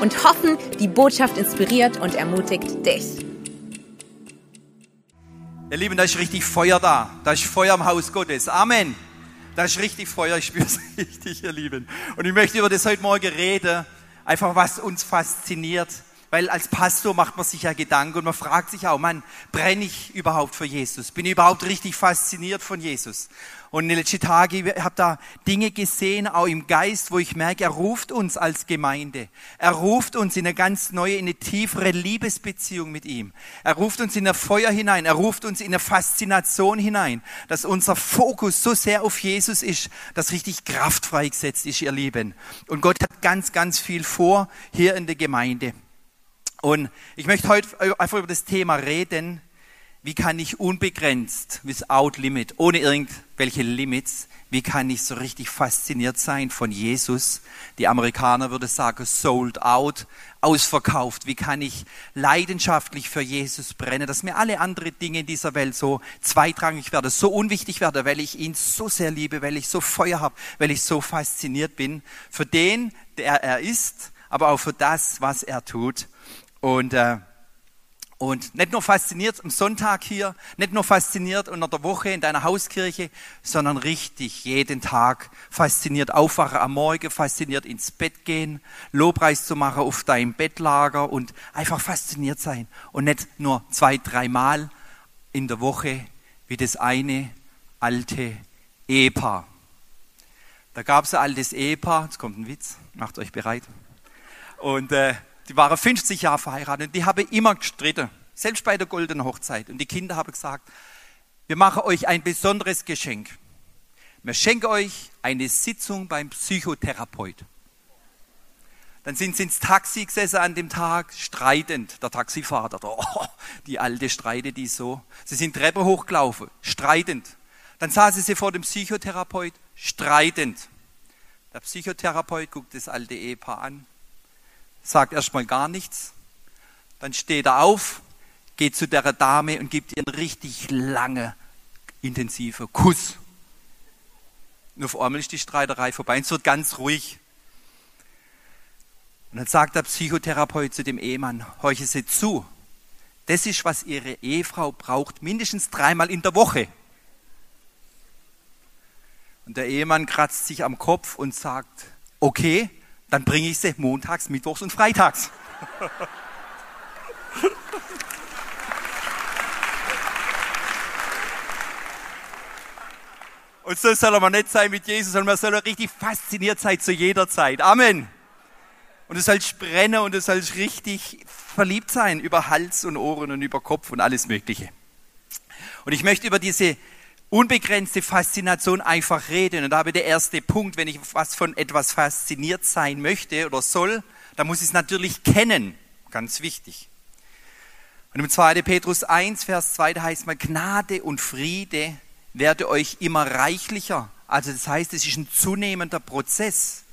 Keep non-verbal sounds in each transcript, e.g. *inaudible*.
und hoffen, die Botschaft inspiriert und ermutigt dich. Ihr Lieben, da ist richtig Feuer da. Da ist Feuer im Haus Gottes. Amen. Da ist richtig Feuer. Ich spüre es *laughs* richtig, ihr Lieben. Und ich möchte über das heute Morgen reden. Einfach was uns fasziniert. Weil als Pastor macht man sich ja Gedanken und man fragt sich auch, Mann, brenne ich überhaupt für Jesus? Bin ich überhaupt richtig fasziniert von Jesus? Und in den letzten Tagen, ich habe da Dinge gesehen, auch im Geist, wo ich merke, er ruft uns als Gemeinde. Er ruft uns in eine ganz neue, in eine tiefere Liebesbeziehung mit ihm. Er ruft uns in ein Feuer hinein. Er ruft uns in eine Faszination hinein, dass unser Fokus so sehr auf Jesus ist, dass richtig Kraft freigesetzt ist, ihr Lieben. Und Gott hat ganz, ganz viel vor hier in der Gemeinde. Und ich möchte heute einfach über das Thema reden. Wie kann ich unbegrenzt, without limit, ohne irgendwelche Limits, wie kann ich so richtig fasziniert sein von Jesus? Die Amerikaner würde sagen, sold out, ausverkauft. Wie kann ich leidenschaftlich für Jesus brennen, dass mir alle anderen Dinge in dieser Welt so zweitrangig werden, so unwichtig werden, weil ich ihn so sehr liebe, weil ich so Feuer habe, weil ich so fasziniert bin für den, der er ist, aber auch für das, was er tut. Und, äh, und nicht nur fasziniert am Sonntag hier, nicht nur fasziniert unter der Woche in deiner Hauskirche, sondern richtig jeden Tag fasziniert aufwachen am Morgen, fasziniert ins Bett gehen, Lobpreis zu machen auf deinem Bettlager und einfach fasziniert sein. Und nicht nur zwei, dreimal in der Woche wie das eine alte Ehepaar. Da gab es ein altes Ehepaar, jetzt kommt ein Witz, macht euch bereit. Und äh, die waren 50 Jahre verheiratet und die haben immer gestritten, selbst bei der goldenen Hochzeit. Und die Kinder haben gesagt, wir machen euch ein besonderes Geschenk. Wir schenken euch eine Sitzung beim Psychotherapeut. Dann sind sie ins Taxi gesessen an dem Tag, streitend. Der Taxifahrer, oh, die alte streitet die so. Sie sind Treppe hochgelaufen, streitend. Dann saßen sie vor dem Psychotherapeut, streitend. Der Psychotherapeut guckt das alte Ehepaar an sagt erstmal gar nichts, dann steht er auf, geht zu der Dame und gibt ihr einen richtig lange, intensive Kuss. Und auf einmal ist die Streiterei vorbei und es wird ganz ruhig. Und dann sagt der Psychotherapeut zu dem Ehemann, horche Sie zu, das ist, was Ihre Ehefrau braucht, mindestens dreimal in der Woche. Und der Ehemann kratzt sich am Kopf und sagt, okay, dann bringe ich sie montags, mittwochs und freitags. Und so soll man nicht sein mit Jesus, sondern man soll richtig fasziniert sein zu jeder Zeit. Amen. Und du sollst brennen und du sollst richtig verliebt sein über Hals und Ohren und über Kopf und alles Mögliche. Und ich möchte über diese unbegrenzte Faszination einfach reden. Und da habe ich der erste Punkt, wenn ich was von etwas fasziniert sein möchte oder soll, dann muss ich es natürlich kennen. Ganz wichtig. Und im 2. Petrus 1, Vers 2, da heißt mal, Gnade und Friede werde euch immer reichlicher. Also das heißt, es ist ein zunehmender Prozess.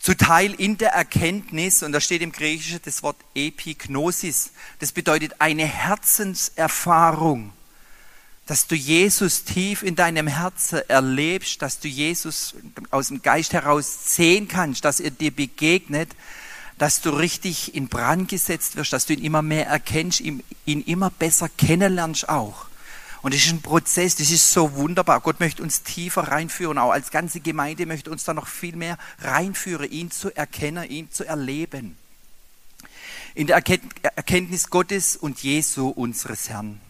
Zuteil in der Erkenntnis, und da steht im Griechischen das Wort Epignosis, das bedeutet eine Herzenserfahrung dass du Jesus tief in deinem Herzen erlebst, dass du Jesus aus dem Geist heraus sehen kannst, dass er dir begegnet, dass du richtig in Brand gesetzt wirst, dass du ihn immer mehr erkennst, ihn, immer besser kennenlernst auch. Und das ist ein Prozess, das ist so wunderbar. Gott möchte uns tiefer reinführen, auch als ganze Gemeinde möchte uns da noch viel mehr reinführen, ihn zu erkennen, ihn zu erleben. In der Erkenntnis Gottes und Jesu unseres Herrn.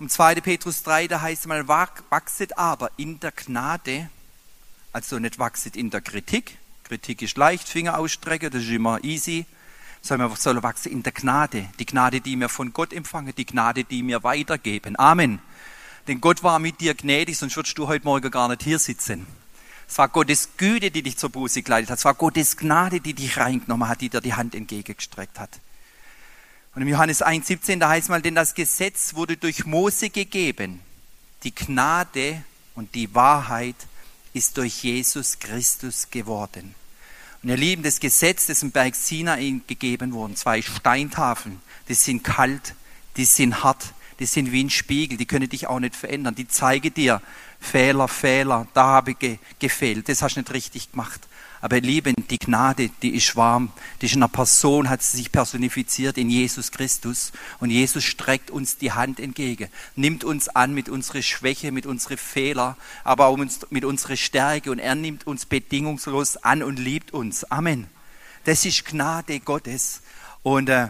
Im 2. Petrus 3, da heißt es mal, wachset aber in der Gnade, also nicht wachset in der Kritik. Kritik ist leicht, Finger ausstrecken, das ist immer easy. Sondern wir sollen wachsen in der Gnade. Die Gnade, die wir von Gott empfangen, die Gnade, die wir weitergeben. Amen. Denn Gott war mit dir gnädig, sonst würdest du heute Morgen gar nicht hier sitzen. Es war Gottes Güte, die dich zur Buße geleitet hat. Es war Gottes Gnade, die dich reingenommen hat, die dir die Hand entgegengestreckt hat. Und im Johannes 1,17, da heißt mal, denn das Gesetz wurde durch Mose gegeben. Die Gnade und die Wahrheit ist durch Jesus Christus geworden. Und ihr Lieben, das Gesetz, das im Berg Sinai gegeben wurde, zwei Steintafeln, die sind kalt, die sind hart, die sind wie ein Spiegel, die können dich auch nicht verändern. Die zeigen dir Fehler, Fehler, da habe ich gefehlt, das hast du nicht richtig gemacht. Aber ihr Lieben, die Gnade, die ist warm, die ist in einer Person, hat sie sich personifiziert in Jesus Christus. Und Jesus streckt uns die Hand entgegen, nimmt uns an mit unserer Schwäche, mit unseren Fehlern, aber auch mit unserer Stärke. Und er nimmt uns bedingungslos an und liebt uns. Amen. Das ist Gnade Gottes. Und äh,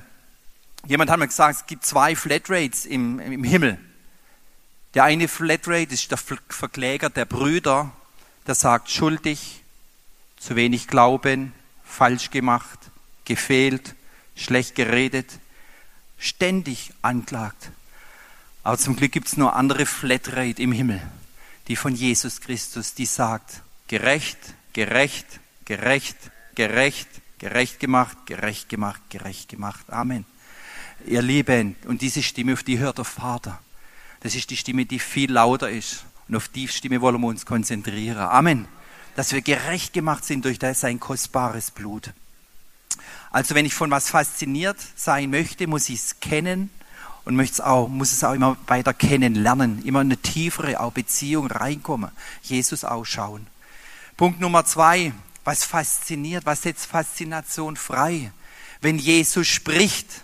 jemand hat mir gesagt, es gibt zwei Flatrates im, im Himmel. Der eine Flatrate ist der Verkläger der Brüder, der sagt, schuldig, zu wenig Glauben, falsch gemacht, gefehlt, schlecht geredet, ständig anklagt. Aber zum Glück gibt es nur andere Flatrate im Himmel, die von Jesus Christus, die sagt, gerecht, gerecht, gerecht, gerecht, gerecht gemacht, gerecht gemacht, gerecht gemacht. Amen. Ihr Lieben, und diese Stimme, auf die hört der Vater. Das ist die Stimme, die viel lauter ist. Und auf die Stimme wollen wir uns konzentrieren. Amen dass wir gerecht gemacht sind durch sein kostbares Blut. Also wenn ich von was fasziniert sein möchte, muss ich es kennen und möchte auch, muss es auch immer weiter kennenlernen, immer in eine tiefere auch Beziehung reinkommen, Jesus ausschauen. Punkt Nummer zwei, was fasziniert, was setzt Faszination frei? Wenn Jesus spricht,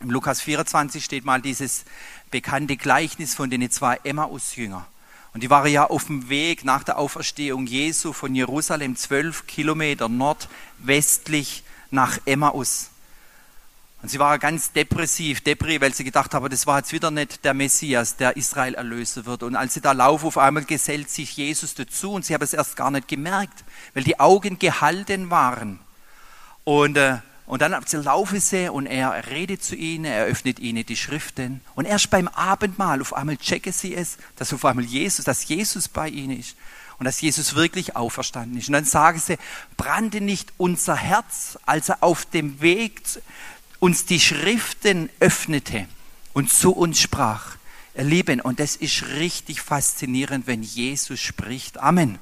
im Lukas 24 steht mal dieses bekannte Gleichnis von den zwei Emmaus-Jünger. Und die waren ja auf dem Weg nach der Auferstehung Jesu von Jerusalem zwölf Kilometer nordwestlich nach Emmaus. Und sie waren ganz depressiv, depri, weil sie gedacht haben, das war jetzt wieder nicht der Messias, der Israel erlösen wird. Und als sie da laufen, auf einmal gesellt sich Jesus dazu und sie haben es erst gar nicht gemerkt, weil die Augen gehalten waren. Und äh, und dann laufen sie und er redet zu ihnen, er öffnet ihnen die Schriften. Und erst beim Abendmahl, auf einmal checken sie es, dass auf einmal Jesus, dass Jesus bei ihnen ist. Und dass Jesus wirklich auferstanden ist. Und dann sagen sie, brannte nicht unser Herz, als er auf dem Weg uns die Schriften öffnete und zu uns sprach. Ihr Lieben, und das ist richtig faszinierend, wenn Jesus spricht. Amen.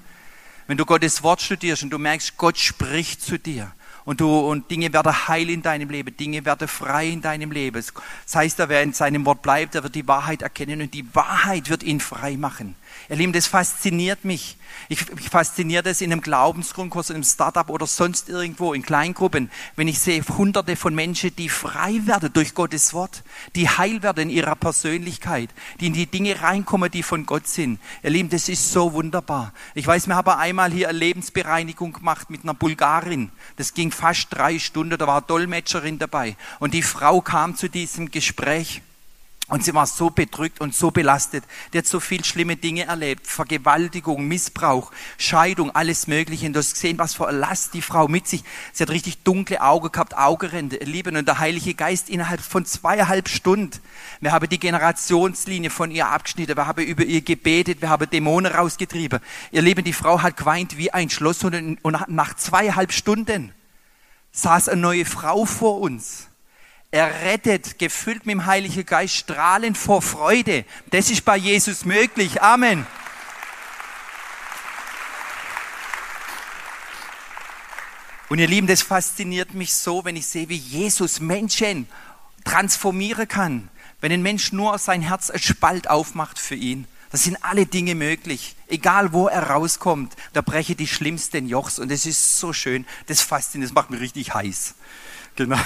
Wenn du Gottes Wort studierst und du merkst, Gott spricht zu dir und, du, und Dinge werden heil in deinem Leben, Dinge werden frei in deinem Leben. Das heißt, wer in seinem Wort bleibt, der wird die Wahrheit erkennen und die Wahrheit wird ihn frei machen. Ihr Lieben, das fasziniert mich. Ich, ich fasziniert es in einem Glaubensgrundkurs, in einem Startup oder sonst irgendwo, in Kleingruppen, wenn ich sehe hunderte von Menschen, die frei werden durch Gottes Wort, die heil werden in ihrer Persönlichkeit, die in die Dinge reinkommen, die von Gott sind. Ihr Lieben, das ist so wunderbar. Ich weiß, wir haben einmal hier eine Lebensbereinigung gemacht mit einer Bulgarin. Das ging fast drei Stunden, da war eine Dolmetscherin dabei. Und die Frau kam zu diesem Gespräch. Und sie war so bedrückt und so belastet. Die hat so viel schlimme Dinge erlebt. Vergewaltigung, Missbrauch, Scheidung, alles Mögliche. Und du hast gesehen, was für eine Last die Frau mit sich. Sie hat richtig dunkle Augen gehabt, Augenränder. Lieben und der Heilige Geist innerhalb von zweieinhalb Stunden. Wir haben die Generationslinie von ihr abgeschnitten. Wir haben über ihr gebetet. Wir haben Dämonen rausgetrieben. Ihr Lieben, die Frau hat geweint wie ein Schloss. Und nach zweieinhalb Stunden saß eine neue Frau vor uns errettet, gefüllt mit dem Heiligen Geist, strahlend vor Freude. Das ist bei Jesus möglich. Amen. Und ihr Lieben, das fasziniert mich so, wenn ich sehe, wie Jesus Menschen transformieren kann. Wenn ein Mensch nur sein Herz als Spalt aufmacht für ihn. Da sind alle Dinge möglich. Egal wo er rauskommt, da breche die schlimmsten Jochs. Und das ist so schön. Das fasziniert, das macht mich richtig heiß. Genau.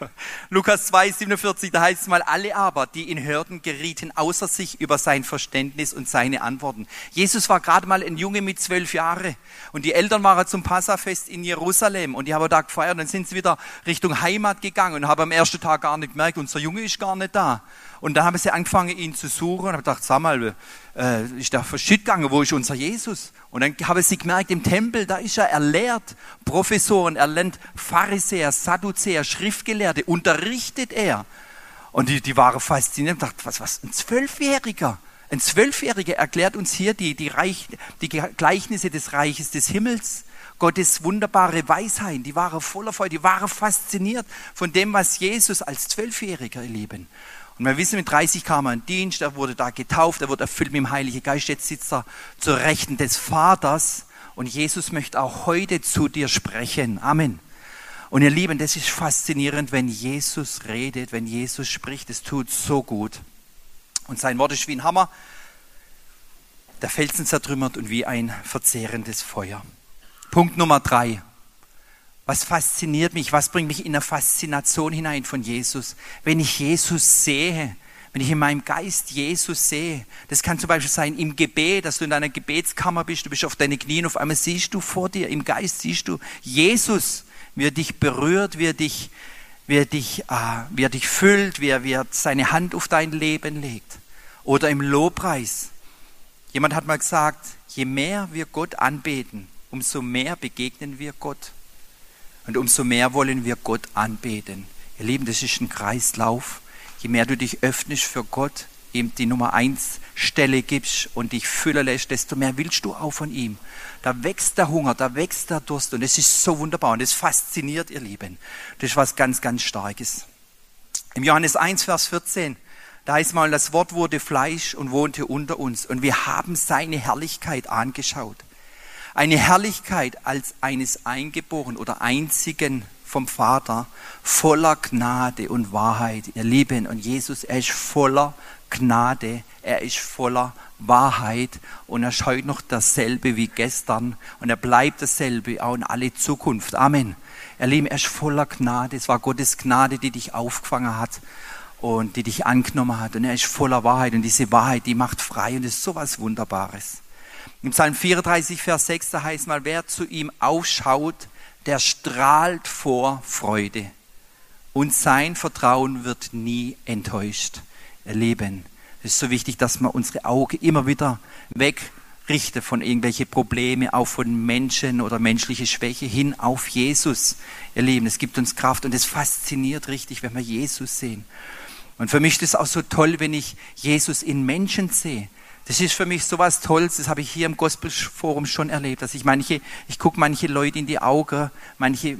*laughs* Lukas 2, 47, da heißt es mal, alle aber, die ihn hörten, gerieten außer sich über sein Verständnis und seine Antworten. Jesus war gerade mal ein Junge mit zwölf Jahren und die Eltern waren zum Passafest in Jerusalem und die haben da gefeiert und dann sind sie wieder Richtung Heimat gegangen und haben am ersten Tag gar nicht gemerkt, unser Junge ist gar nicht da. Und da haben sie angefangen, ihn zu suchen und haben gedacht, sag mal, äh, ist da verschütt gegangen, wo ist unser Jesus? Und dann haben sie gemerkt, im Tempel, da ist er, er lehrt Professoren, er lernt Pharisäer, Sadduzäer, Schriftgelehrte, unterrichtet er. Und die, die waren fasziniert und dachten, was, was, ein Zwölfjähriger? Ein Zwölfjähriger erklärt uns hier die, die, Reich, die Gleichnisse des Reiches des Himmels, Gottes wunderbare Weisheit, die waren voller Freude, die waren fasziniert von dem, was Jesus als Zwölfjähriger erleben. Und wir wissen, mit 30 kam er in Dienst, er wurde da getauft, er wurde erfüllt mit dem Heiligen Geist, jetzt sitzt er zur Rechten des Vaters und Jesus möchte auch heute zu dir sprechen. Amen. Und ihr Lieben, das ist faszinierend, wenn Jesus redet, wenn Jesus spricht, es tut so gut. Und sein Wort ist wie ein Hammer, der Felsen zertrümmert und wie ein verzehrendes Feuer. Punkt Nummer drei. Was fasziniert mich? Was bringt mich in eine Faszination hinein von Jesus? Wenn ich Jesus sehe, wenn ich in meinem Geist Jesus sehe, das kann zum Beispiel sein im Gebet, dass du in deiner Gebetskammer bist, du bist auf deine Knien, auf einmal siehst du vor dir, im Geist siehst du Jesus, wie er dich berührt, wie er dich, wie er dich, äh, wie er dich füllt, wie er, wie er seine Hand auf dein Leben legt. Oder im Lobpreis. Jemand hat mal gesagt, je mehr wir Gott anbeten, umso mehr begegnen wir Gott. Und umso mehr wollen wir Gott anbeten. Ihr Lieben, das ist ein Kreislauf. Je mehr du dich öffnest für Gott, ihm die Nummer eins Stelle gibst und dich füllen lässt, desto mehr willst du auch von ihm. Da wächst der Hunger, da wächst der Durst und es ist so wunderbar und es fasziniert, ihr Lieben. Das ist was ganz, ganz Starkes. Im Johannes 1, Vers 14, da heißt mal, das Wort wurde Fleisch und wohnte unter uns und wir haben seine Herrlichkeit angeschaut. Eine Herrlichkeit als eines Eingeborenen oder einzigen vom Vater, voller Gnade und Wahrheit, ihr Lieben. Und Jesus, er ist voller Gnade, er ist voller Wahrheit und er ist heute noch dasselbe wie gestern und er bleibt dasselbe auch in alle Zukunft. Amen. Ihr Lieben, er ist voller Gnade. Es war Gottes Gnade, die dich aufgefangen hat und die dich angenommen hat. Und er ist voller Wahrheit und diese Wahrheit, die macht frei und ist so was Wunderbares. Im Psalm 34, Vers 6, da heißt mal, wer zu ihm aufschaut, der strahlt vor Freude. Und sein Vertrauen wird nie enttäuscht. Erleben. Es ist so wichtig, dass man unsere Augen immer wieder wegrichten von irgendwelche Probleme, auch von Menschen oder menschliche Schwäche hin auf Jesus. Ihr Leben, es gibt uns Kraft und es fasziniert richtig, wenn wir Jesus sehen. Und für mich ist es auch so toll, wenn ich Jesus in Menschen sehe. Das ist für mich so was Tolles, das habe ich hier im Gospelforum schon erlebt, dass ich manche, ich gucke manche Leute in die Augen, manche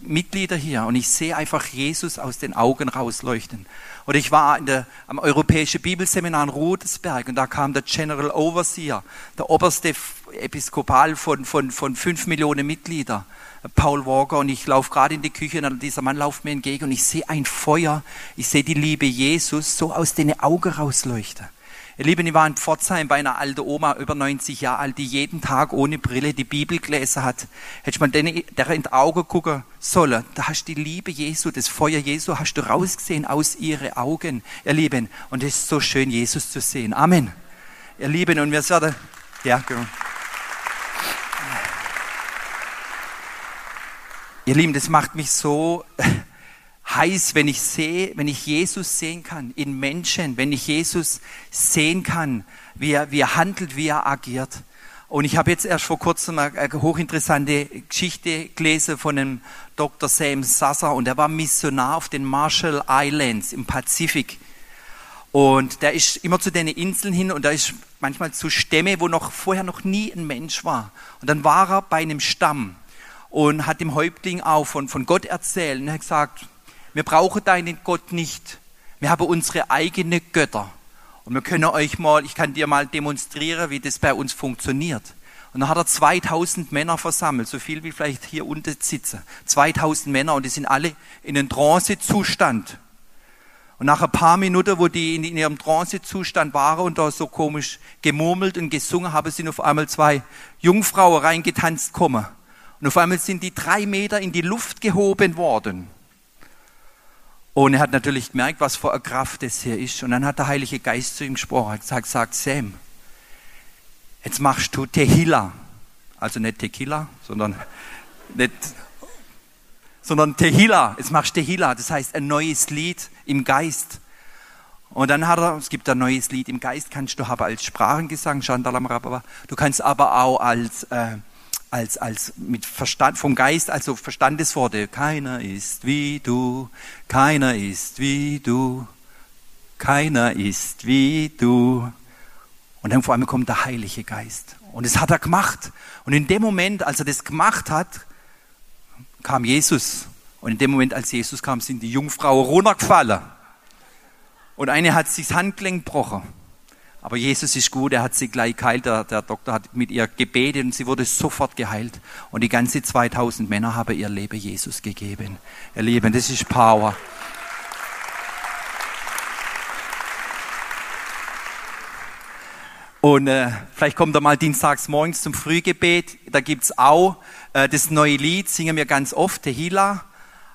Mitglieder hier und ich sehe einfach Jesus aus den Augen rausleuchten. Oder ich war in der, am Europäischen Bibelseminar in Rudesberg und da kam der General Overseer, der oberste Episkopal von, von, von fünf Millionen Mitgliedern, Paul Walker und ich laufe gerade in die Küche und dieser Mann lauft mir entgegen und ich sehe ein Feuer, ich sehe die Liebe Jesus so aus den Augen rausleuchten. Ihr Lieben, ich war in Pforzheim bei einer alten Oma, über 90 Jahre alt, die jeden Tag ohne Brille die Bibel gelesen hat. Hätte man denen, der in die Augen gucken sollen. Da hast du die Liebe Jesu, das Feuer Jesu hast du rausgesehen aus ihren Augen, ihr Lieben. Und es ist so schön, Jesus zu sehen. Amen. Ihr Lieben, und wir werden, ja, genau. Ihr Lieben, das macht mich so *laughs* heiß, wenn ich sehe, wenn ich Jesus sehen kann in Menschen, wenn ich Jesus sehen kann, wie er, wie er handelt, wie er agiert. Und ich habe jetzt erst vor kurzem eine hochinteressante Geschichte gelesen von einem Dr. Sam Sasser und er war Missionar auf den Marshall Islands im Pazifik. Und der ist immer zu den Inseln hin und da ist manchmal zu Stämme, wo noch vorher noch nie ein Mensch war. Und dann war er bei einem Stamm und hat dem Häuptling auch von, von Gott erzählt und er hat gesagt, wir brauchen deinen Gott nicht. Wir haben unsere eigenen Götter. Und wir können euch mal, ich kann dir mal demonstrieren, wie das bei uns funktioniert. Und dann hat er 2000 Männer versammelt, so viel wie vielleicht hier unten sitzen. 2000 Männer und die sind alle in einem Trancezustand. Und nach ein paar Minuten, wo die in ihrem Trancezustand waren und da so komisch gemurmelt und gesungen haben, sind auf einmal zwei Jungfrauen reingetanzt kommen. Und auf einmal sind die drei Meter in die Luft gehoben worden. Und er hat natürlich gemerkt, was für eine Kraft das hier ist. Und dann hat der Heilige Geist zu ihm gesprochen, hat gesagt, sagt, Sam, jetzt machst du Tehila. Also nicht Tequila, sondern nicht, sondern Tehila. Jetzt machst du Tehila. Das heißt ein neues Lied im Geist. Und dann hat er, es gibt ein neues Lied im Geist, kannst du haben als Sprachengesang, Du kannst aber auch als, äh, als, als mit Verstand, vom Geist, also Verstandesworte. Keiner ist wie du, keiner ist wie du, keiner ist wie du. Und dann vor allem kommt der Heilige Geist. Und das hat er gemacht. Und in dem Moment, als er das gemacht hat, kam Jesus. Und in dem Moment, als Jesus kam, sind die Jungfrauen runtergefallen. Und eine hat sich das Handgelenk gebrochen. Aber Jesus ist gut, er hat sie gleich geheilt. Der, der, Doktor hat mit ihr gebetet und sie wurde sofort geheilt. Und die ganze 2000 Männer haben ihr Leben Jesus gegeben. Ihr Lieben, das ist Power. Und äh, vielleicht kommt er mal dienstags morgens zum Frühgebet. Da gibt's auch äh, das neue Lied, singen wir ganz oft, Tehila.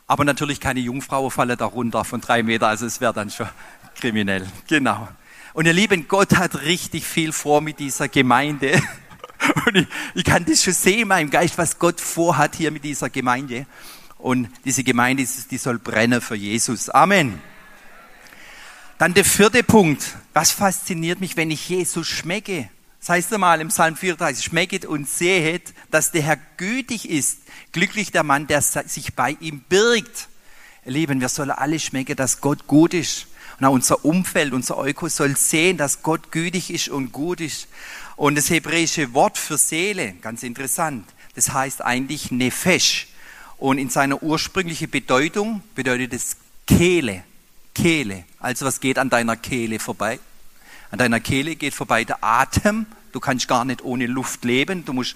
Aber natürlich keine Jungfrau falle darunter von drei Meter, also es wäre dann schon kriminell. Genau. Und ihr Lieben, Gott hat richtig viel vor mit dieser Gemeinde. *laughs* Und ich, ich kann das schon sehen in meinem Geist, was Gott vorhat hier mit dieser Gemeinde. Und diese Gemeinde, die soll brennen für Jesus. Amen. Dann der vierte Punkt. Was fasziniert mich, wenn ich Jesus schmecke? Das heißt einmal im Psalm 34, schmecket und sehet, dass der Herr gütig ist. Glücklich der Mann, der sich bei ihm birgt. Lieben, wir sollen alle schmecken, dass Gott gut ist. Auch unser Umfeld, unser Euko soll sehen, dass Gott gütig ist und gut ist. Und das hebräische Wort für Seele, ganz interessant, das heißt eigentlich Nefesh. Und in seiner ursprünglichen Bedeutung bedeutet es Kehle. Kehle. Also was geht an deiner Kehle vorbei? An deiner Kehle geht vorbei der Atem. Du kannst gar nicht ohne Luft leben. Du musst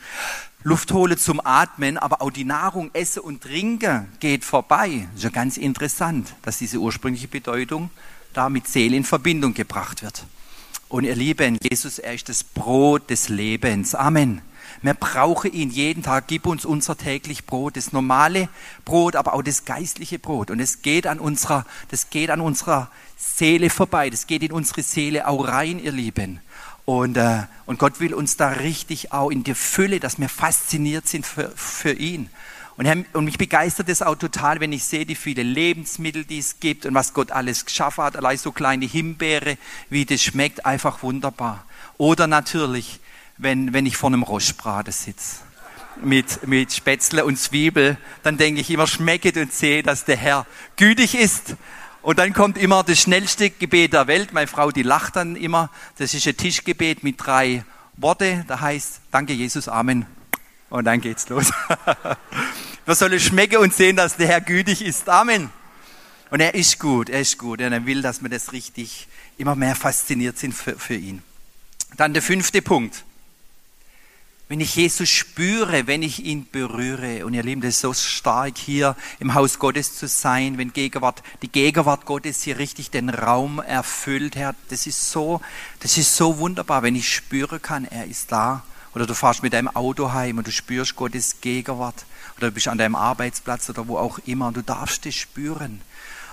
Luft holen zum Atmen, aber auch die Nahrung, Essen und Trinken geht vorbei. Das ist ja ganz interessant, dass diese ursprüngliche Bedeutung da mit Seele in Verbindung gebracht wird. Und ihr Lieben, Jesus, er ist das Brot des Lebens. Amen. Wir brauchen ihn jeden Tag. Gib uns unser täglich Brot, das normale Brot, aber auch das geistliche Brot. Und es geht an unserer, das geht an unserer Seele vorbei. Das geht in unsere Seele auch rein, ihr Lieben. Und, äh, und Gott will uns da richtig auch in der Fülle, dass wir fasziniert sind für, für ihn. Und, und mich begeistert es auch total, wenn ich sehe, die viele Lebensmittel, die es gibt und was Gott alles geschaffen hat. Allein so kleine Himbeere, wie das schmeckt, einfach wunderbar. Oder natürlich wenn, wenn ich vor einem Rostbraten sitze mit, mit Spätzle und Zwiebel, dann denke ich immer, schmecket und sehe, dass der Herr gütig ist. Und dann kommt immer das schnellste Gebet der Welt. Meine Frau, die lacht dann immer. Das ist ein Tischgebet mit drei Worte. Da heißt, danke Jesus, Amen. Und dann geht's los. *laughs* Wir sollen schmecken und sehen, dass der Herr gütig ist. Amen. Und er ist gut, er ist gut. Und er will, dass wir das richtig immer mehr fasziniert sind für, für ihn. Dann der fünfte Punkt. Wenn ich Jesus spüre, wenn ich ihn berühre, und ihr Lieben, das ist so stark hier im Haus Gottes zu sein, wenn Gegenwart, die Gegenwart Gottes hier richtig den Raum erfüllt, Herr, das ist so, das ist so wunderbar, wenn ich spüren kann, er ist da. Oder du fährst mit deinem Auto heim und du spürst Gottes Gegenwart. Oder du bist an deinem Arbeitsplatz oder wo auch immer und du darfst es spüren.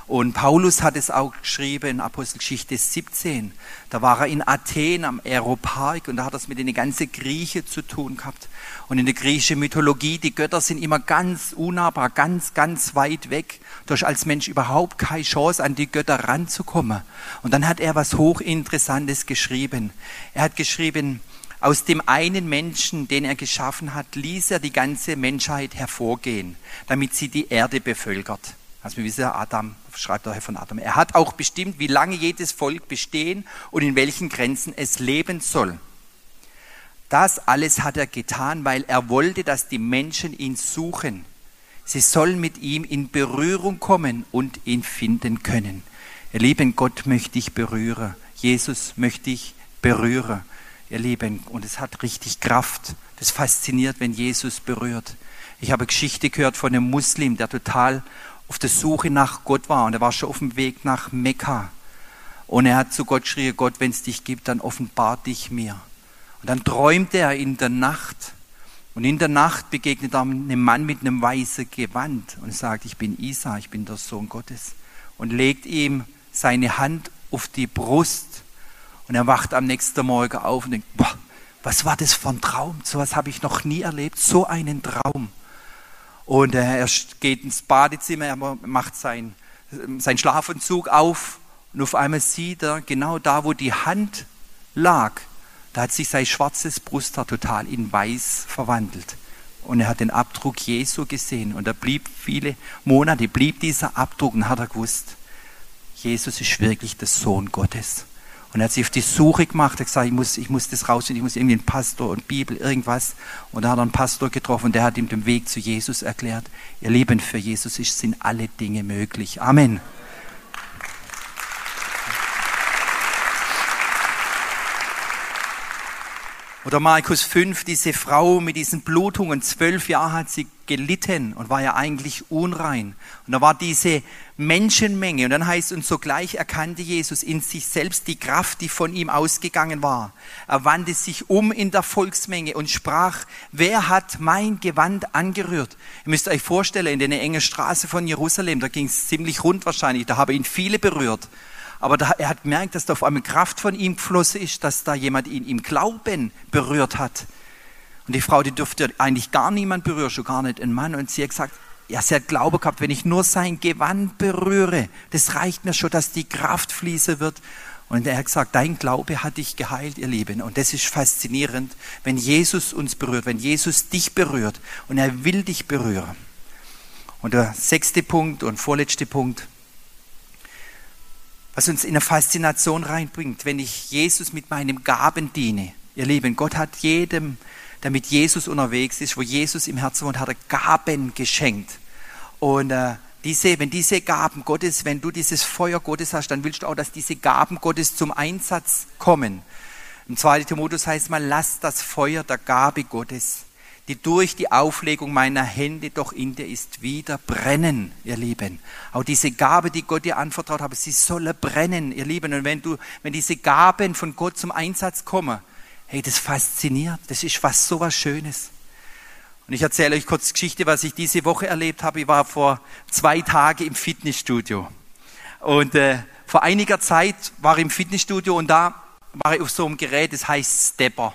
Und Paulus hat es auch geschrieben in Apostelgeschichte 17. Da war er in Athen am Aeropark und da hat er es mit den ganzen Griechen zu tun gehabt. Und in der griechischen Mythologie, die Götter sind immer ganz unnahbar, ganz, ganz weit weg. Du hast als Mensch überhaupt keine Chance, an die Götter ranzukommen. Und dann hat er was Hochinteressantes geschrieben. Er hat geschrieben, aus dem einen Menschen, den er geschaffen hat, ließ er die ganze Menschheit hervorgehen, damit sie die Erde bevölkert. Also wir wissen, Adam schreibt daher von Adam. Er hat auch bestimmt, wie lange jedes Volk bestehen und in welchen Grenzen es leben soll. Das alles hat er getan, weil er wollte, dass die Menschen ihn suchen. Sie sollen mit ihm in Berührung kommen und ihn finden können. Ihr Lieben, Gott möchte ich berühren. Jesus möchte ich berühren. Ihr Lieben, und es hat richtig Kraft. Das fasziniert, wenn Jesus berührt. Ich habe Geschichte gehört von einem Muslim, der total auf der Suche nach Gott war und er war schon auf dem Weg nach Mekka. Und er hat zu Gott geschrien, Gott, wenn es dich gibt, dann offenbar dich mir. Und dann träumte er in der Nacht. Und in der Nacht begegnet er einem Mann mit einem weißen Gewand und sagt, ich bin Isa, ich bin der Sohn Gottes. Und legt ihm seine Hand auf die Brust. Und er wacht am nächsten Morgen auf und denkt, boah, was war das für ein Traum? So was habe ich noch nie erlebt, so einen Traum. Und er geht ins Badezimmer, er macht sein, sein Schlafanzug auf und auf einmal sieht er genau da, wo die Hand lag, da hat sich sein schwarzes Brusthaar total in weiß verwandelt. Und er hat den Abdruck Jesu gesehen und er blieb viele Monate, blieb dieser Abdruck und hat er gewusst, Jesus ist wirklich der Sohn Gottes. Und er hat sich auf die Suche gemacht, er hat gesagt, ich muss, ich muss das rausfinden, ich muss irgendwie einen Pastor und Bibel, irgendwas. Und da hat er einen Pastor getroffen und der hat ihm den Weg zu Jesus erklärt. Ihr Leben für Jesus ist, sind alle Dinge möglich. Amen. Oder Markus 5, diese Frau mit diesen Blutungen, zwölf Jahre hat sie gelitten und war ja eigentlich unrein. Und da war diese Menschenmenge und dann heißt und sogleich erkannte Jesus in sich selbst die Kraft, die von ihm ausgegangen war. Er wandte sich um in der Volksmenge und sprach, wer hat mein Gewand angerührt? Ihr müsst euch vorstellen, in der engen Straße von Jerusalem, da ging es ziemlich rund wahrscheinlich, da habe ihn viele berührt. Aber da, er hat gemerkt, dass da auf einmal Kraft von ihm geflossen ist, dass da jemand ihn im Glauben berührt hat. Und die Frau, die durfte eigentlich gar niemand berühren, schon gar nicht ein Mann. Und sie hat gesagt, ja, sie hat Glaube gehabt, wenn ich nur sein Gewand berühre, das reicht mir schon, dass die Kraft fließen wird. Und er hat gesagt, dein Glaube hat dich geheilt, ihr Lieben. Und das ist faszinierend, wenn Jesus uns berührt, wenn Jesus dich berührt und er will dich berühren. Und der sechste Punkt und vorletzte Punkt, was uns in eine Faszination reinbringt, wenn ich Jesus mit meinem Gaben diene. Ihr Lieben, Gott hat jedem, der mit Jesus unterwegs ist, wo Jesus im Herzen wohnt, hat er Gaben geschenkt. Und äh, diese, wenn diese Gaben Gottes, wenn du dieses Feuer Gottes hast, dann willst du auch, dass diese Gaben Gottes zum Einsatz kommen. Im 2. Timotheus heißt mal, lass das Feuer der Gabe Gottes die durch die Auflegung meiner Hände doch in dir ist, wieder brennen, ihr Lieben. Auch diese Gabe, die Gott dir anvertraut hat, sie soll brennen, ihr Lieben. Und wenn du, wenn diese Gaben von Gott zum Einsatz kommen, hey, das fasziniert, das ist was so was Schönes. Und ich erzähle euch kurz Geschichte, was ich diese Woche erlebt habe. Ich war vor zwei Tagen im Fitnessstudio. Und äh, vor einiger Zeit war ich im Fitnessstudio und da war ich auf so einem Gerät, das heißt Stepper.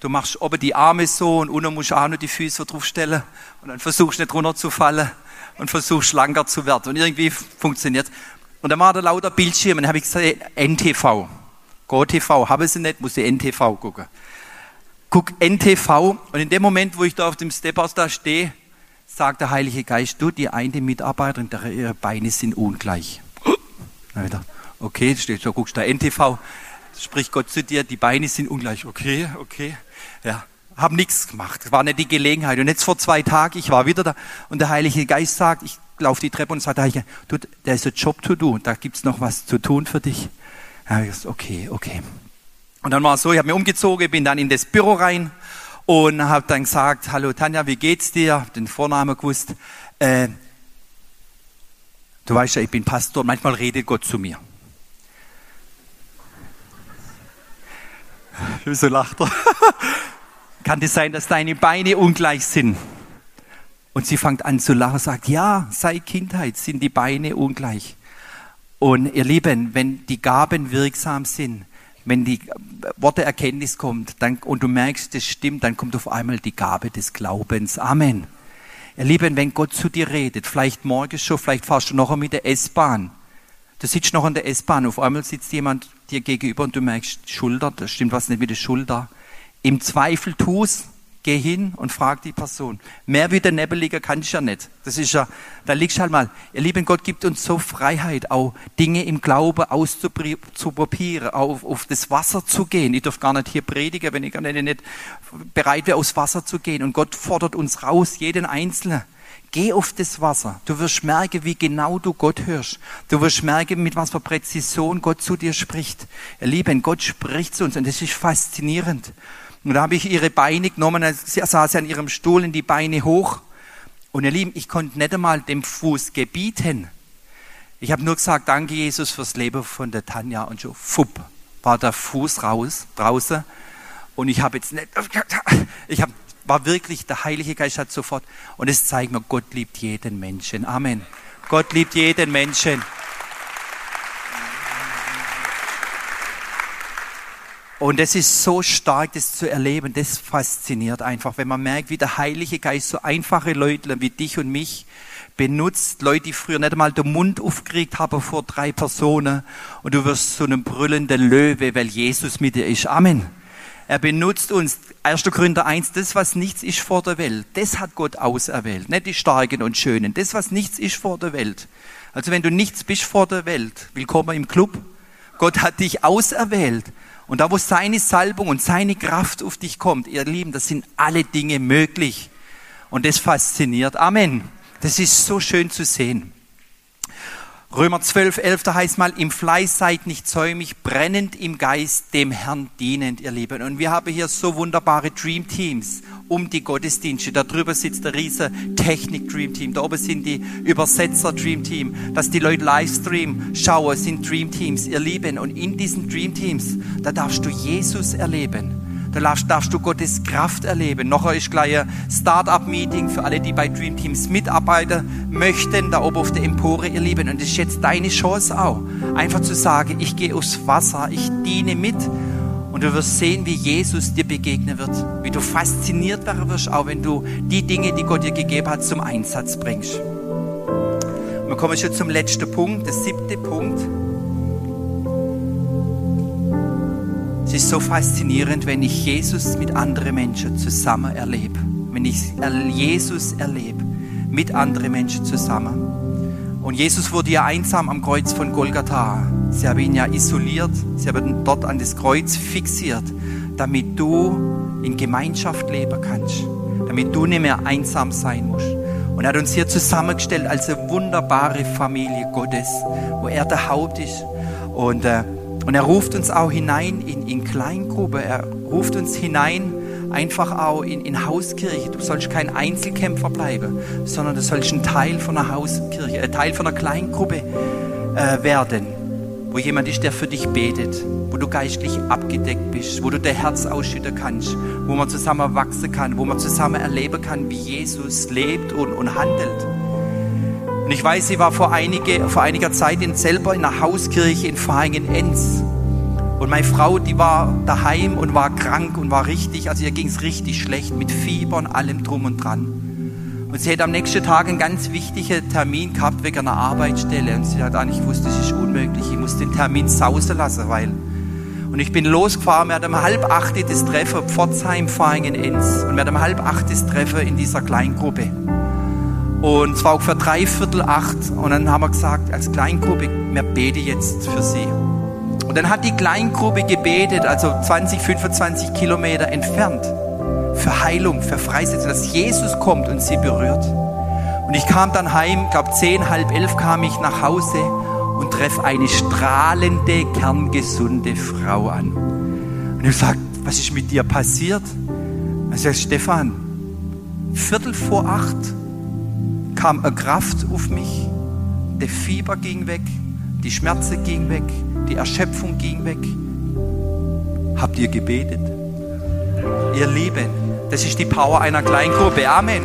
Du machst oben die Arme so und unten musst du auch noch die Füße draufstellen und dann versuchst du nicht runterzufallen und versuchst schlanker zu werden. Und irgendwie funktioniert Und dann war da lauter Bildschirme und dann habe ich gesagt, NTV. GoTV habe sie nicht, muss ich NTV gucken. Guck NTV und in dem Moment, wo ich da auf dem Stephaus da stehe, sagt der Heilige Geist, du, die eine Mitarbeiterin, ihre Beine sind ungleich. *gasps* Okay, steht so, guckst da NTV, spricht Gott zu dir, die Beine sind ungleich. Okay, okay ja, haben nichts gemacht. Es war nicht die Gelegenheit. Und jetzt vor zwei Tagen, ich war wieder da und der Heilige Geist sagt, ich laufe die Treppe und sagt, du, der ist ein Job to do, da gibt's noch was zu tun für dich. Ja, ich gesagt, okay, okay. Und dann war es so, ich habe mir umgezogen, bin dann in das Büro rein und habe dann gesagt, hallo Tanja, wie geht's dir? Hab den Vornamen gewusst. Äh, du weißt ja, ich bin Pastor, manchmal redet Gott zu mir. Wieso lacht er? Kann es sein, dass deine Beine ungleich sind? Und sie fängt an zu lachen sagt, ja, seit Kindheit sind die Beine ungleich. Und ihr Lieben, wenn die Gaben wirksam sind, wenn die Worte Erkenntnis kommt dann, und du merkst, das stimmt, dann kommt auf einmal die Gabe des Glaubens. Amen. Ihr Lieben, wenn Gott zu dir redet, vielleicht morgens schon, vielleicht fahrst du noch mit der S-Bahn. Du sitzt noch an der S-Bahn, auf einmal sitzt jemand dir gegenüber und du merkst, Schulter, da stimmt was nicht mit der Schulter. Im Zweifel tu's, geh hin und frag die Person. Mehr wie der Nebeliger kann ich ja nicht. Das ist ja, da liegst halt mal. Ihr lieben Gott gibt uns so Freiheit, auch Dinge im Glaube auszuprobieren, auf, auf das Wasser zu gehen. Ich darf gar nicht hier predigen, wenn ich gar nicht, nicht bereit wäre, aufs Wasser zu gehen. Und Gott fordert uns raus, jeden Einzelnen. Geh auf das Wasser. Du wirst merken, wie genau du Gott hörst. Du wirst merken, mit was für Präzision Gott zu dir spricht. Ihr Lieben, Gott spricht zu uns und das ist faszinierend. Und da habe ich ihre Beine genommen, sie saß an ihrem Stuhl in die Beine hoch. Und ihr Lieben, ich konnte nicht einmal dem Fuß gebieten. Ich habe nur gesagt, danke Jesus fürs Leben von der Tanja und schon, fupp, war der Fuß raus, draußen. Und ich habe jetzt nicht, ich habe war wirklich, der Heilige Geist hat sofort, und es zeigt mir, Gott liebt jeden Menschen. Amen. Gott liebt jeden Menschen. Und es ist so stark, das zu erleben, das fasziniert einfach, wenn man merkt, wie der Heilige Geist so einfache Leute wie dich und mich benutzt, Leute, die früher nicht einmal den Mund aufgeregt haben vor drei Personen und du wirst so einem brüllenden Löwe, weil Jesus mit dir ist. Amen. Er benutzt uns. 1. Korinther 1, das, was nichts ist vor der Welt, das hat Gott auserwählt. Nicht die Starken und Schönen. Das, was nichts ist vor der Welt. Also wenn du nichts bist vor der Welt, willkommen im Club. Gott hat dich auserwählt. Und da, wo seine Salbung und seine Kraft auf dich kommt, ihr Lieben, das sind alle Dinge möglich. Und das fasziniert. Amen. Das ist so schön zu sehen. Römer 12, 11, da heißt mal, im Fleiß seid nicht säumig, brennend im Geist, dem Herrn dienend, ihr Lieben. Und wir haben hier so wunderbare Dream Teams um die Gottesdienste. Da drüber sitzt der riese Technik Dream Team. Da oben sind die Übersetzer Dream Team. Dass die Leute Livestream schauen, sind Dream Teams, ihr Lieben. Und in diesen Dream Teams, da darfst du Jesus erleben. Da darfst, du Gottes Kraft erleben. Noch ist gleich ein Start-up-Meeting für alle, die bei Dream Teams mitarbeiten möchten, da oben auf der Empore, ihr Lieben. Und das ist jetzt deine Chance auch, einfach zu sagen, ich gehe aufs Wasser, ich diene mit. Und du wirst sehen, wie Jesus dir begegnen wird, wie du fasziniert werden wirst, auch wenn du die Dinge, die Gott dir gegeben hat, zum Einsatz bringst. Wir kommen schon zum letzten Punkt, der siebte Punkt. Ist so faszinierend, wenn ich Jesus mit anderen Menschen zusammen erlebe. Wenn ich Jesus erlebe mit anderen Menschen zusammen. Und Jesus wurde ja einsam am Kreuz von Golgatha. Sie haben ihn ja isoliert, sie haben ihn dort an das Kreuz fixiert, damit du in Gemeinschaft leben kannst, damit du nicht mehr einsam sein musst. Und er hat uns hier zusammengestellt als eine wunderbare Familie Gottes, wo er der Haupt ist. Und äh, und er ruft uns auch hinein in, in Kleingruppe. Er ruft uns hinein einfach auch in, in Hauskirche. Du sollst kein Einzelkämpfer bleiben, sondern du sollst ein Teil von einer Hauskirche, ein Teil von einer Kleingruppe äh, werden, wo jemand ist, der für dich betet, wo du geistlich abgedeckt bist, wo du dein Herz ausschütten kannst, wo man zusammen wachsen kann, wo man zusammen erleben kann, wie Jesus lebt und, und handelt. Und ich weiß, sie war vor, einige, vor einiger Zeit in, selber in einer Hauskirche in Vaihingen-Enz. Und meine Frau, die war daheim und war krank und war richtig, also ihr ging es richtig schlecht mit Fieber und allem drum und dran. Und sie hätte am nächsten Tag einen ganz wichtigen Termin gehabt wegen einer Arbeitsstelle. Und sie hat eigentlich gewusst, das ist unmöglich. Ich muss den Termin sausen lassen, weil. Und ich bin losgefahren, wir hatten um halb acht das Treffen, Pforzheim, Vaihingen-Enz. Und wir hatten um halb acht das Treffen in dieser Kleingruppe. Und es war ungefähr drei Viertel acht. Und dann haben wir gesagt, als Kleingruppe, wir beten jetzt für sie. Und dann hat die Kleingruppe gebetet, also 20, 25 Kilometer entfernt, für Heilung, für Freisetzung, dass Jesus kommt und sie berührt. Und ich kam dann heim, glaube zehn, halb elf kam ich nach Hause und treffe eine strahlende, kerngesunde Frau an. Und ich sage, was ist mit dir passiert? Ich sage, Stefan, Viertel vor acht kam eine Kraft auf mich. Der Fieber ging weg, die Schmerzen ging weg, die Erschöpfung ging weg. Habt ihr gebetet? Ihr Lieben, das ist die Power einer Kleingruppe. Amen.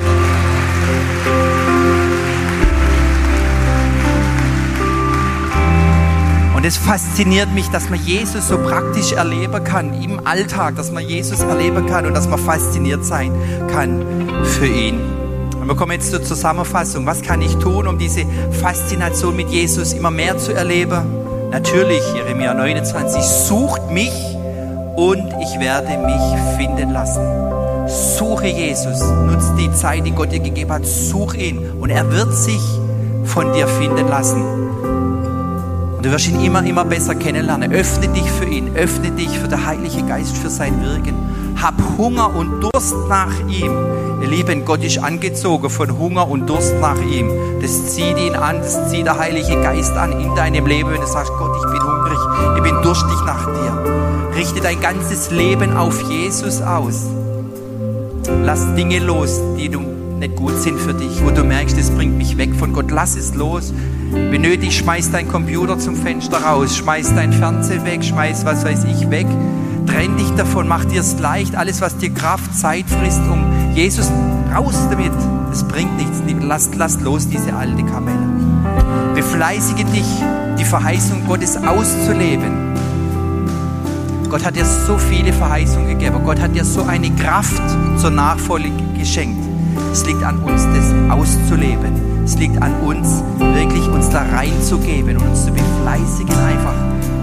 Und es fasziniert mich, dass man Jesus so praktisch erleben kann im Alltag, dass man Jesus erleben kann und dass man fasziniert sein kann für ihn. Wir kommen jetzt zur Zusammenfassung. Was kann ich tun, um diese Faszination mit Jesus immer mehr zu erleben? Natürlich, Jeremia 29, sucht mich und ich werde mich finden lassen. Suche Jesus, nutze die Zeit, die Gott dir gegeben hat, such ihn und er wird sich von dir finden lassen. Und du wirst ihn immer, immer besser kennenlernen. Öffne dich für ihn, öffne dich für den Heiligen Geist, für sein Wirken. Hab Hunger und Durst nach ihm. Ihr Lieben, Gott ist angezogen von Hunger und Durst nach ihm. Das zieht ihn an, das zieht der Heilige Geist an in deinem Leben, wenn du sagst, Gott, ich bin hungrig, ich bin durstig nach dir. Richte dein ganzes Leben auf Jesus aus. Lass Dinge los, die du nicht gut sind für dich, wo du merkst, es bringt mich weg von Gott. Lass es los. Wenn nötig, schmeiß dein Computer zum Fenster raus, schmeiß dein Fernseher weg, schmeiß was weiß ich weg Trenn dich davon, mach dir es leicht. Alles, was dir Kraft, Zeit frisst, um Jesus raus damit. Es bringt nichts. Lass, lass los diese alte Kamelle. Befleißige dich, die Verheißung Gottes auszuleben. Gott hat dir so viele Verheißungen gegeben. Gott hat dir so eine Kraft zur Nachfolge geschenkt. Es liegt an uns, das auszuleben. Es liegt an uns, wirklich uns da reinzugeben und uns zu befleißigen, einfach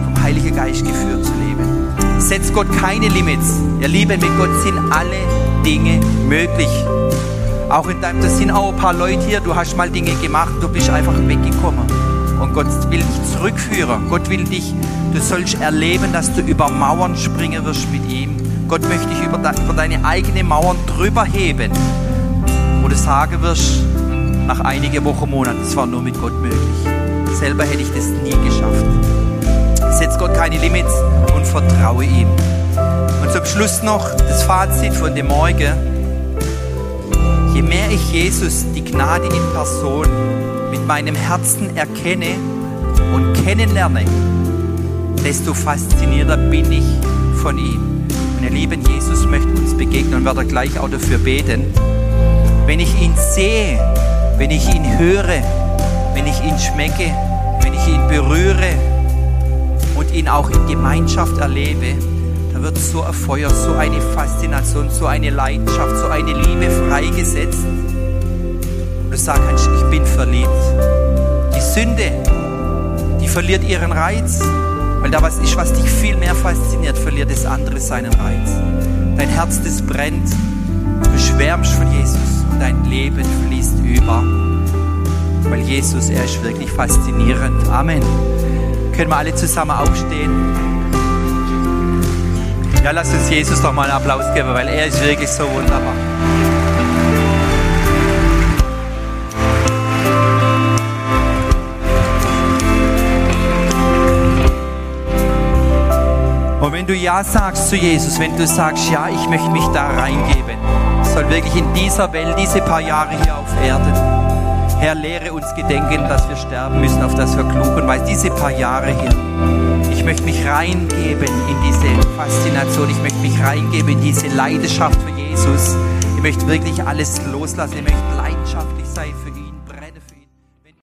vom Heiligen Geist geführt zu leben setzt Gott keine Limits. Ihr Lieben, mit Gott sind alle Dinge möglich. Auch in deinem, das sind auch ein paar Leute hier, du hast mal Dinge gemacht, du bist einfach weggekommen. Und Gott will dich zurückführen. Gott will dich, du sollst erleben, dass du über Mauern springen wirst mit ihm. Gott möchte dich über, über deine eigenen Mauern drüber heben. Wo du sagen wirst, nach einigen Wochen, Monaten, das war nur mit Gott möglich. Selber hätte ich das nie geschafft. Setz Gott keine Limits und vertraue ihm. Und zum Schluss noch das Fazit von dem Morgen. Je mehr ich Jesus, die Gnade in Person, mit meinem Herzen erkenne und kennenlerne, desto faszinierter bin ich von ihm. Und ihr lieben Jesus möchte uns begegnen und werde gleich auch dafür beten. Wenn ich ihn sehe, wenn ich ihn höre, wenn ich ihn schmecke, wenn ich ihn berühre und ihn auch in Gemeinschaft erlebe, da wird so ein Feuer, so eine Faszination, so eine Leidenschaft, so eine Liebe freigesetzt. Und du sagst, ich bin verliebt. Die Sünde, die verliert ihren Reiz, weil da was ist, was dich viel mehr fasziniert, verliert das andere seinen Reiz. Dein Herz, das brennt, du schwärmst von Jesus und dein Leben fließt über. Weil Jesus, er ist wirklich faszinierend. Amen. Können wir alle zusammen aufstehen? Ja, lass uns Jesus doch mal einen Applaus geben, weil er ist wirklich so wunderbar. Und wenn du Ja sagst zu Jesus, wenn du sagst, ja, ich möchte mich da reingeben, soll wirklich in dieser Welt, diese paar Jahre hier auf Erden, Herr, lehre uns gedenken, dass wir sterben müssen, auf das wir klug und weiß, diese paar Jahre hier, ich möchte mich reingeben in diese Faszination. Ich möchte mich reingeben in diese Leidenschaft für Jesus. Ich möchte wirklich alles loslassen. Ich möchte leidenschaftlich sein für